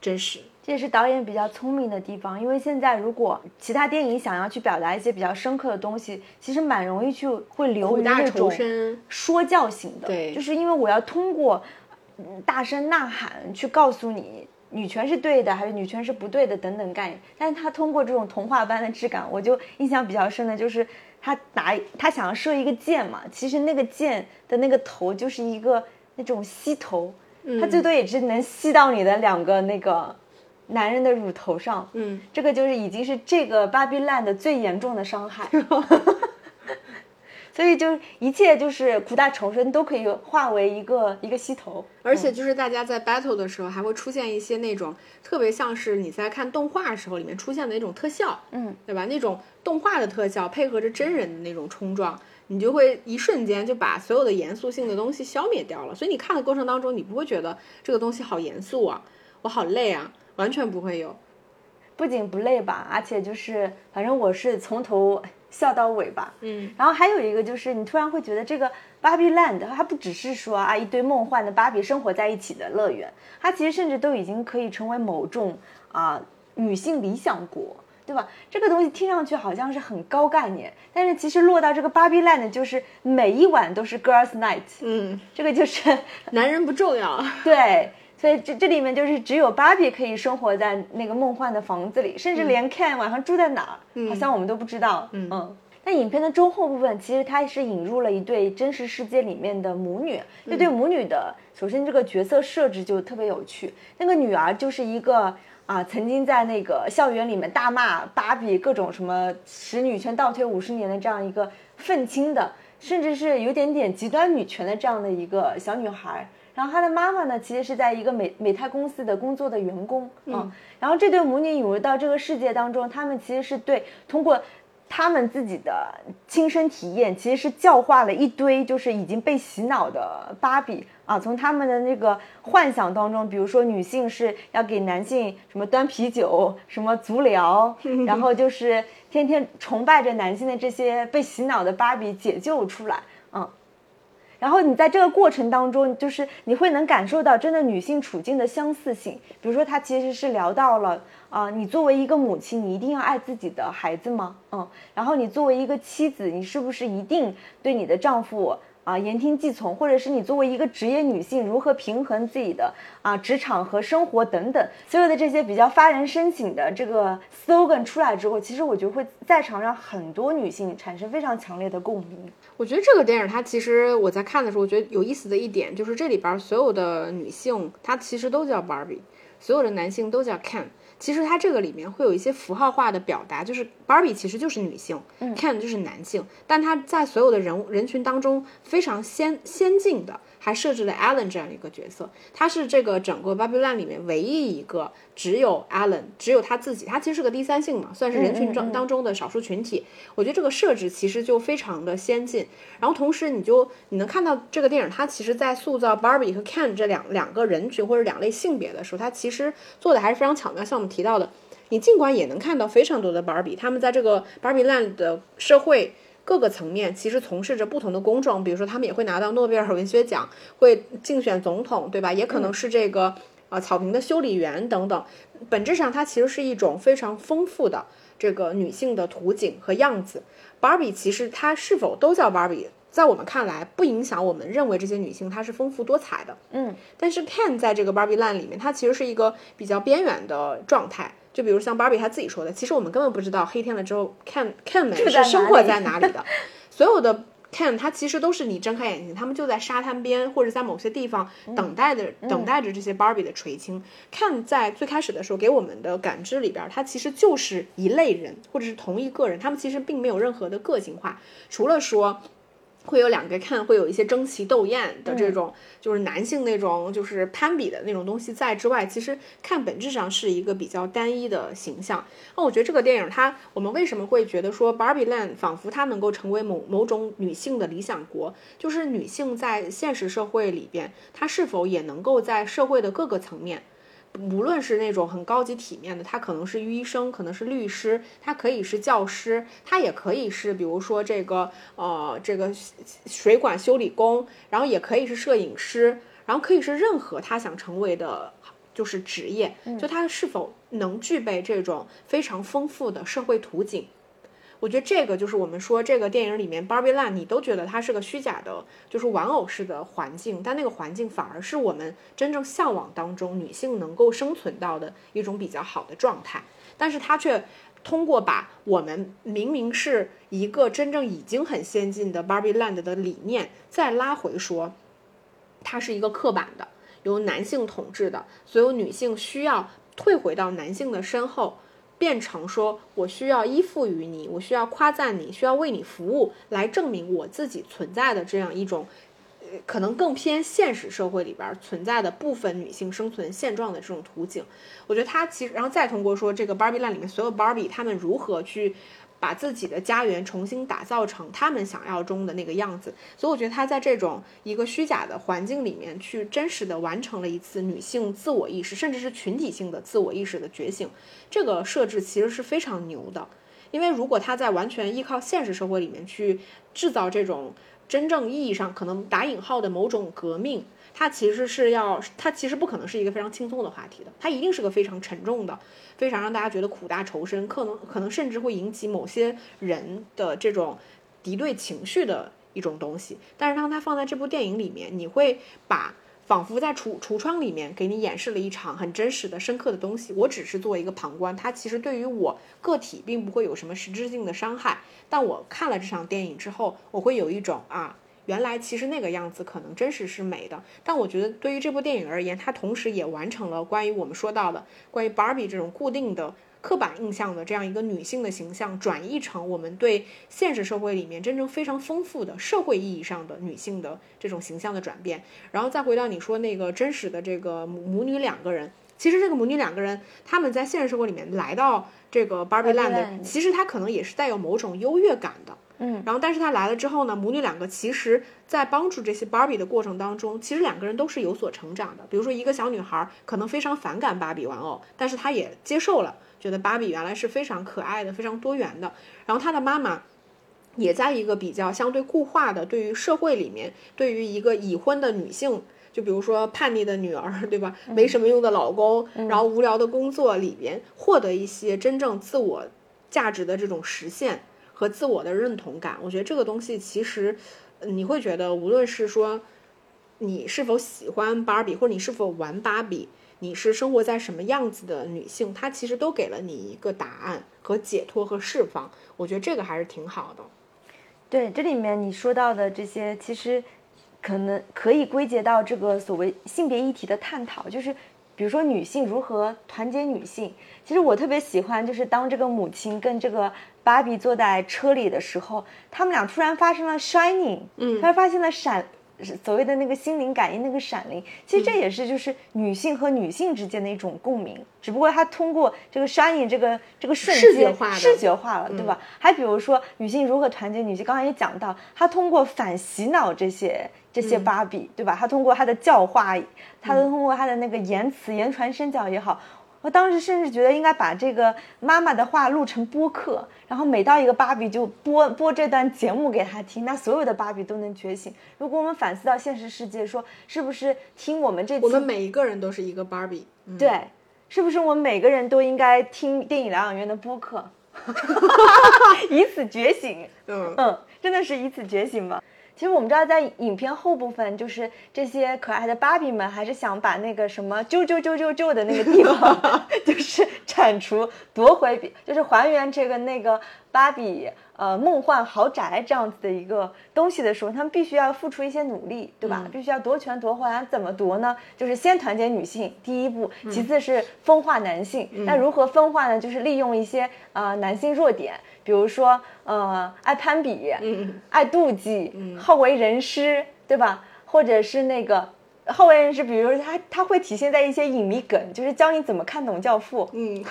真实。这也是导演比较聪明的地方，因为现在如果其他电影想要去表达一些比较深刻的东西，其实蛮容易去会流于那种深，说教型的，对就是因为我要通过嗯大声呐喊去告诉你女权是对的，还是女权是不对的等等概念。但是他通过这种童话般的质感，我就印象比较深的就是他拿他想要射一个箭嘛，其实那个箭的那个头就是一个那种吸头，它最多也只能吸到你的两个那个男人的乳头上，嗯，这个就是已经是这个芭比 land 最严重的伤害。所以就一切就是苦大仇深都可以化为一个一个吸头，而且就是大家在 battle 的时候，还会出现一些那种特别像是你在看动画的时候里面出现的那种特效，嗯，对吧？那种动画的特效配合着真人的那种冲撞，你就会一瞬间就把所有的严肃性的东西消灭掉了。所以你看的过程当中，你不会觉得这个东西好严肃啊。我好累啊，完全不会有。不仅不累吧，而且就是反正我是从头笑到尾巴。嗯，然后还有一个就是，你突然会觉得这个芭比 land 它不只是说啊一堆梦幻的芭比生活在一起的乐园，它其实甚至都已经可以成为某种啊女性理想国。对吧？这个东西听上去好像是很高概念，但是其实落到这个芭比 land 就是每一晚都是 girls night，嗯，这个就是男人不重要。对，所以这这里面就是只有芭比可以生活在那个梦幻的房子里，甚至连 Ken 晚上住在哪儿，好像我们都不知道。嗯那影片的中后部分，其实它是引入了一对真实世界里面的母女。这对母女的，首先这个角色设置就特别有趣。那个女儿就是一个啊，曾经在那个校园里面大骂芭比各种什么使女权倒退五十年的这样一个愤青的，甚至是有点点极端女权的这样的一个小女孩。然后她的妈妈呢，其实是在一个美美泰公司的工作的员工嗯然后这对母女引入到这个世界当中，他们其实是对通过他们自己的亲身体验，其实是教化了一堆就是已经被洗脑的芭比啊，从他们的那个幻想当中，比如说女性是要给男性什么端啤酒、什么足疗，然后就是天天崇拜着男性的这些被洗脑的芭比解救出来，嗯。然后你在这个过程当中，就是你会能感受到真的女性处境的相似性。比如说，她其实是聊到了啊、你作为一个母亲，你一定要爱自己的孩子吗？嗯，然后你作为一个妻子，你是不是一定对你的丈夫啊言听计从？或者是你作为一个职业女性，如何平衡自己的啊职场和生活等等，所有的这些比较发人深省的这个 slogan 出来之后，其实我觉得会在场让很多女性产生非常强烈的共鸣。我觉得这个电影它其实我在看的时候，我觉得有意思的一点就是这里边所有的女性，她其实都叫 Barbie，所有的男性都叫 Ken。其实它这个里面会有一些符号化的表达，就是 Barbie 其实就是女性、k e n 就是男性，但他在所有的人人群当中非常先先进的，还设置了 Alan 这样一个角色，他是这个整个 Barbie Land 里面唯一一个只有 Alan，只有他自己，他其实是个第三性嘛，算是人群中当中的少数群体。我觉得这个设置其实就非常的先进，然后同时你就你能看到这个电影，它其实在塑造 Barbie 和 Ken 这两两个人群或者两类性别的时候，它其实做的还是非常巧妙。像我们提到的，你尽管也能看到非常多的 Barbie，他们在这个 Barbie Land 的社会。各个层面其实从事着不同的工种，比如说他们也会拿到诺贝尔文学奖，会竞选总统，对吧？也可能是这个呃草坪的修理员等等。本质上，它其实是一种非常丰富的这个女性的图景和样子。Barbie 其实它是否都叫 Barbie，在我们看来不影响我们认为这些女性她是丰富多彩的。嗯，但是 Ken 在这个 Barbie Land 里面，它其实是一个比较边缘的状态。就比如像 Barbie 她自己说的，其实我们根本不知道黑天了之后，Ken Ken 们是生活在哪里的。所有的 Ken 它其实都是你睁开眼睛，他们就在沙滩边或者在某些地方等待的、等待着这些 Barbie 的垂青。Ken 在最开始的时候给我们的感知里边，他其实就是一类人或者是同一个人，他们其实并没有任何的个性化，除了说。会有两个看会有一些争奇斗艳的这种，就是男性那种就是攀比的那种东西在之外，其实看本质上是一个比较单一的形象。那我觉得这个电影它，我们为什么会觉得说 Barbie Land 仿佛它能够成为某某种女性的理想国，就是女性在现实社会里边，她是否也能够在社会的各个层面。无论是那种很高级体面的，他可能是医生，可能是律师，他可以是教师，他也可以是比如说这个呃这个水管修理工，然后也可以是摄影师，然后可以是任何他想成为的，就是职业，就他是否能具备这种非常丰富的社会图景。我觉得这个就是我们说这个电影里面 Barbie Land，你都觉得它是个虚假的，就是玩偶式的环境，但那个环境反而是我们真正向往当中女性能够生存到的一种比较好的状态，但是它却通过把我们明明是一个真正已经很先进的 Barbie Land 的理念，再拉回说，它是一个刻板的，由男性统治的，所有女性需要退回到男性的身后。变成说我需要依附于你，我需要夸赞你，需要为你服务，来证明我自己存在的这样一种，呃，可能更偏现实社会里边存在的部分女性生存现状的这种图景。我觉得它其实，然后再通过说这个 Barbie Land 里面所有 Barbie 他们如何去把自己的家园重新打造成他们想要中的那个样子。所以我觉得他在这种一个虚假的环境里面，去真实的完成了一次女性自我意识，甚至是群体性的自我意识的觉醒。这个设置其实是非常牛的。因为如果他在完全依靠现实社会里面去制造这种真正意义上可能打引号的某种革命，它其实是要，它其实不可能是一个非常轻松的话题的，它一定是个非常沉重的，非常让大家觉得苦大仇深，可能可能甚至会引起某些人的这种敌对情绪的一种东西。但是当它放在这部电影里面，你会把。仿佛在橱橱窗里面给你演示了一场很真实的、深刻的东西。我只是做一个旁观，它其实对于我个体并不会有什么实质性的伤害。但我看了这场电影之后，我会有一种啊，原来其实那个样子可能真实是美的。但我觉得对于这部电影而言，它同时也完成了关于我们说到的关于 Barbie 这种固定的。刻板印象的这样一个女性的形象，转译成我们对现实社会里面真正非常丰富的社会意义上的女性的这种形象的转变，然后再回到你说那个真实的这个母母女两个人，其实这个母女两个人他们在现实生活里面来到这个 Barbie Land，Land 其实她可能也是带有某种优越感的。嗯，然后，但是她来了之后呢，母女两个其实，在帮助这些 Barbie 的过程当中，其实两个人都是有所成长的。比如说，一个小女孩可能非常反感芭比玩偶，但是她也接受了，觉得芭比原来是非常可爱的、非常多元的。然后她的妈妈也在一个比较相对固化的对于社会里面，对于一个已婚的女性，就比如说叛逆的女儿，对吧？没什么用的老公，然后无聊的工作里边，获得一些真正自我价值的这种实现和自我的认同感。我觉得这个东西其实，你会觉得无论是说你是否喜欢芭比，或者你是否玩芭比。你是生活在什么样子的女性，她其实都给了你一个答案和解脱和释放，我觉得这个还是挺好的。对，这里面你说到的这些，其实可能可以归结到这个所谓性别议题的探讨，就是比如说女性如何团结女性。其实我特别喜欢，就是当这个母亲跟这个芭比坐在车里的时候，他们俩突然发生了 shining，嗯突然发现了闪。所谓的那个心灵感应，那个闪灵，其实这也是就是女性和女性之间的一种共鸣，只不过它通过这个 shining 这个这个瞬间视觉化的视觉化了，对吧？还比如说女性如何团结女性，刚才也讲到，她通过反洗脑这些这些芭比，对吧？她通过她的教化，她通过她的那个言辞言传身教也好。我当时甚至觉得应该把这个妈妈的话录成播客，然后每到一个芭比就播播这段节目给她听，那所有的芭比都能觉醒。如果我们反思到现实世界，说是不是听我们这期我们每一个人都是一个芭比，嗯、对，是不是我们每个人都应该听电影疗养院的播客，以此觉醒？嗯嗯，真的是以此觉醒吗？其实我们知道，在影片后部分，就是这些可爱的芭比们，还是想把那个什么啾啾啾啾啾的那个地方 就是铲除、夺回比，就是还原这个那个芭比呃梦幻豪宅这样子的一个东西的时候，他们必须要付出一些努力，对吧？必须要夺权夺回来。怎么夺呢？就是先团结女性，第一步；其次是分化男性。那如何分化呢？就是利用一些呃男性弱点。比如说，呃，爱攀比，嗯爱妒忌，好为人师，对吧？或者是那个好为人师，比如说他他会体现在一些影迷梗，就是教你怎么看懂《教父》嗯，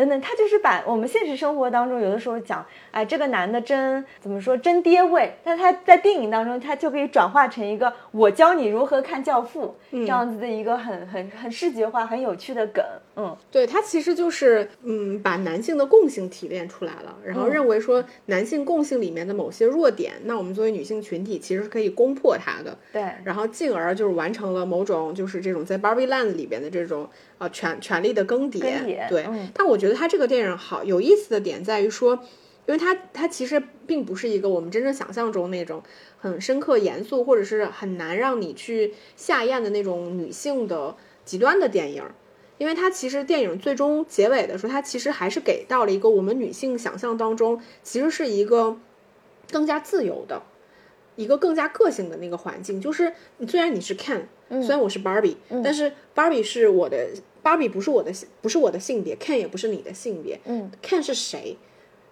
等等，他就是把我们现实生活当中有的时候讲，哎，这个男的真怎么说真爹味，但他在电影当中他就可以转化成一个我教你如何看《教父》这样子的一个很很很视觉化、很有趣的梗，嗯。对，他其实就是嗯，把男性的共性提炼出来了，然后嗯认为说男性共性里面的某些弱点，那我们作为女性群体其实是可以攻破它的。对，然后进而就是完成了某种就是这种在 Barbie Land 里边的这种呃权权力的更迭。更迭对，嗯但我觉得它这个电影好有意思的点在于说，因为它它其实并不是一个我们真正想象中那种很深刻严肃或者是很难让你去下咽的那种女性的极端的电影。因为它其实电影最终结尾的时候，它其实还是给到了一个我们女性想象当中，其实是一个更加自由的，一个更加个性的那个环境。就是虽然你是 Ken，、虽然我是 Barbie，、但是 Barbie 是我的，Barbie 不是我的，不是我的性别，Ken 也不是你的性别。嗯，Ken 是谁？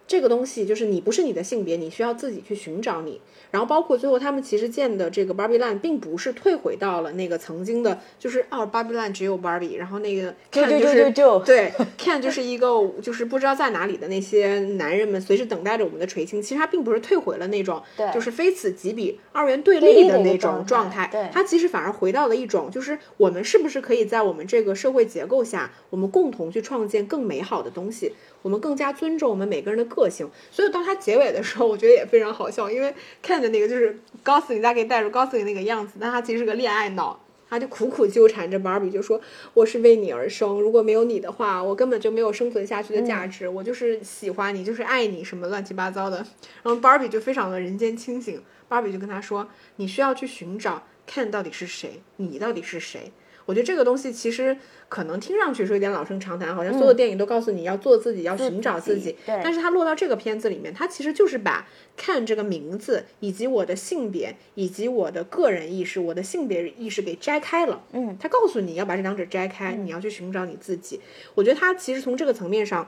这个东西就是你不是你的性别，你需要自己去寻找你。然后包括最后他们其实建的这个 Barbie Land，并不是退回到了那个曾经的，就是哦 Barbie Land 只有 Barbie，然后那个就 Ken 就就是对 Ken 就是一个就是不知道在哪里的那些男人们，随时等待着我们的垂青。其实他并不是退回了那种对就是非此即彼、二元对对立的那种状状态，态对他其实反而回到了一种就是我们是不是可以在我们这个社会结构下，我们共同去创建更美好的东西。我们更加尊重我们每个人的个性，所以当他结尾的时候，我觉得也非常好笑，因为看着那个就是高斯林大家可以带入高斯林那个样子，但他其实是个恋爱脑，他就苦苦纠缠着芭比，就说我是为你而生，如果没有你的话，我根本就没有生存下去的价值，我就是喜欢你，就是爱你，什么乱七八糟的。然后芭比就非常的人间清醒，芭比就跟他说，你需要去寻找 Ken 到底是谁，你到底是谁。我觉得这个东西其实可能听上去是有点老生常谈，好像所有电影都告诉你要做自己，要寻找自己。对但是它落到这个片子里面，它其实就是把看这个名字，以及我的性别，以及我的个人意识、我的性别意识给摘开了。嗯，它告诉你要把这两者摘开，你要去寻找你自己。我觉得它其实从这个层面上。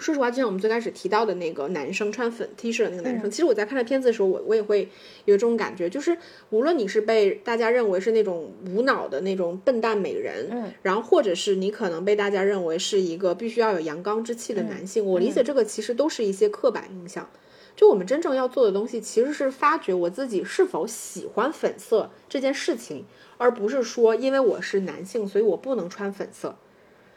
说实话，就像我们最开始提到的那个男生穿粉 T 恤的那个男生，其实我在看这片子的时候，我我也会有这种感觉，就是无论你是被大家认为是那种无脑的那种笨蛋美人，嗯，然后或者是你可能被大家认为是一个必须要有阳刚之气的男性，我理解这个其实都是一些刻板印象。就我们真正要做的东西，其实是发掘我自己是否喜欢粉色这件事情，而不是说因为我是男性，所以我不能穿粉色。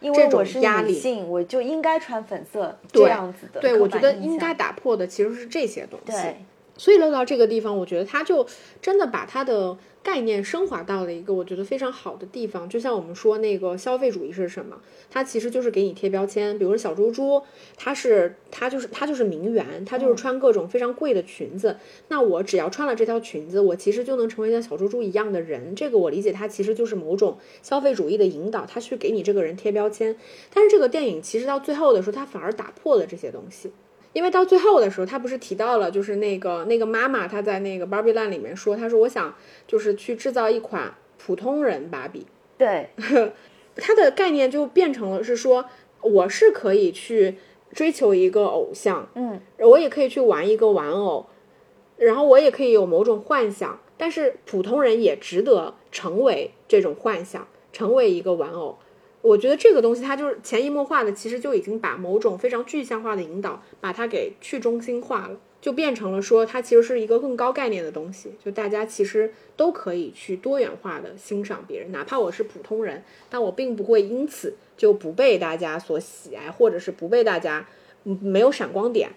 因为我是压力女性，我就应该穿粉色这样子的对。我觉得应该打破的其实是这些东西。对，所以落到这个地方，我觉得他就真的把他的概念升华到了一个我觉得非常好的地方。就像我们说那个消费主义是什么，它其实就是给你贴标签。比如说小猪猪，它是它就是它就是名媛，它就是穿各种非常贵的裙子。那我只要穿了这条裙子，我其实就能成为像小猪猪一样的人。这个我理解，它其实就是某种消费主义的引导，它去给你这个人贴标签。但是这个电影其实到最后的时候，它反而打破了这些东西。因为到最后的时候，他不是提到了，就是那个那个妈妈，她在那个 Barbie Land 里面说，她说我想就是去制造一款普通人芭比，对，她的概念就变成了是说，我是可以去追求一个偶像，嗯，我也可以去玩一个玩偶，然后我也可以有某种幻想，但是普通人也值得成为这种幻想，成为一个玩偶。我觉得这个东西它就是潜移默化的，其实就已经把某种非常具象化的引导，把它给去中心化了，就变成了说它其实是一个更高概念的东西，就大家其实都可以去多元化的欣赏别人，哪怕我是普通人，但我并不会因此就不被大家所喜爱，或者是不被大家嗯没有闪光点。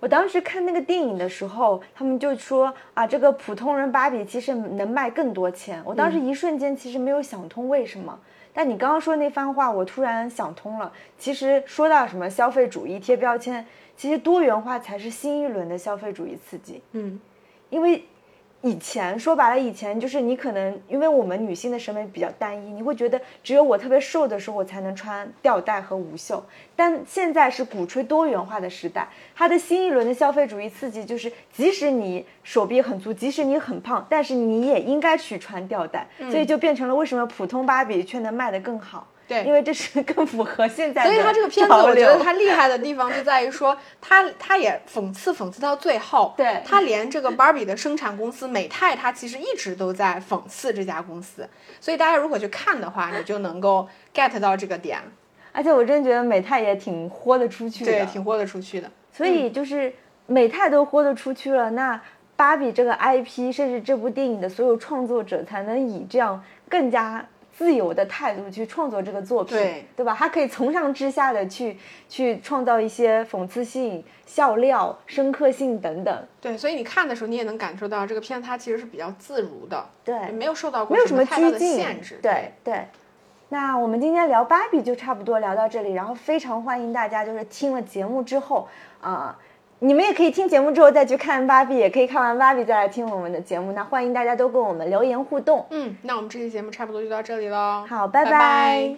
我当时看那个电影的时候，他们就说啊，这个普通人芭比其实能卖更多钱。我当时一瞬间其实没有想通为什么。但你刚刚说那番话，我突然想通了。其实说到什么消费主义贴标签，其实多元化才是新一轮的消费主义刺激。嗯，因为以前说白了，以前就是你可能因为我们女性的审美比较单一，你会觉得只有我特别瘦的时候我才能穿吊带和无袖。但现在是鼓吹多元化的时代，它的新一轮的消费主义刺激就是，即使你手臂很粗，即使你很胖，但是你也应该去穿吊带。所以就变成了为什么普通芭比却能卖得更好？对。因为这是更符合现在的所以他这个片子，我觉得流它厉害的地方就在于说，他他也讽刺讽刺到最后，对。他连这个 Barbie 的生产公司美泰，它其实一直都在讽刺这家公司。所以大家如果去看的话，你就能够 get 到这个点，而且我真觉得美泰也挺豁得出去的，对，挺豁得出去的。所以就是美泰都豁得出去了，那芭比这个 IP，甚至这部电影的所有创作者，才能以这样更加自由的态度去创作这个作品，对对吧？他可以从上至下的去去创造一些讽刺性、笑料、深刻性等等。对，所以你看的时候，你也能感受到这个片它其实是比较自如的，对没有受到过没有什么太大的限制，对对。那我们今天聊芭比就差不多聊到这里，然后非常欢迎大家就是听了节目之后啊、你们也可以听节目之后再去看芭比，也可以看完芭比再来听我们的节目。那欢迎大家都跟我们留言互动。嗯，那我们这期节目差不多就到这里喽，好，拜拜拜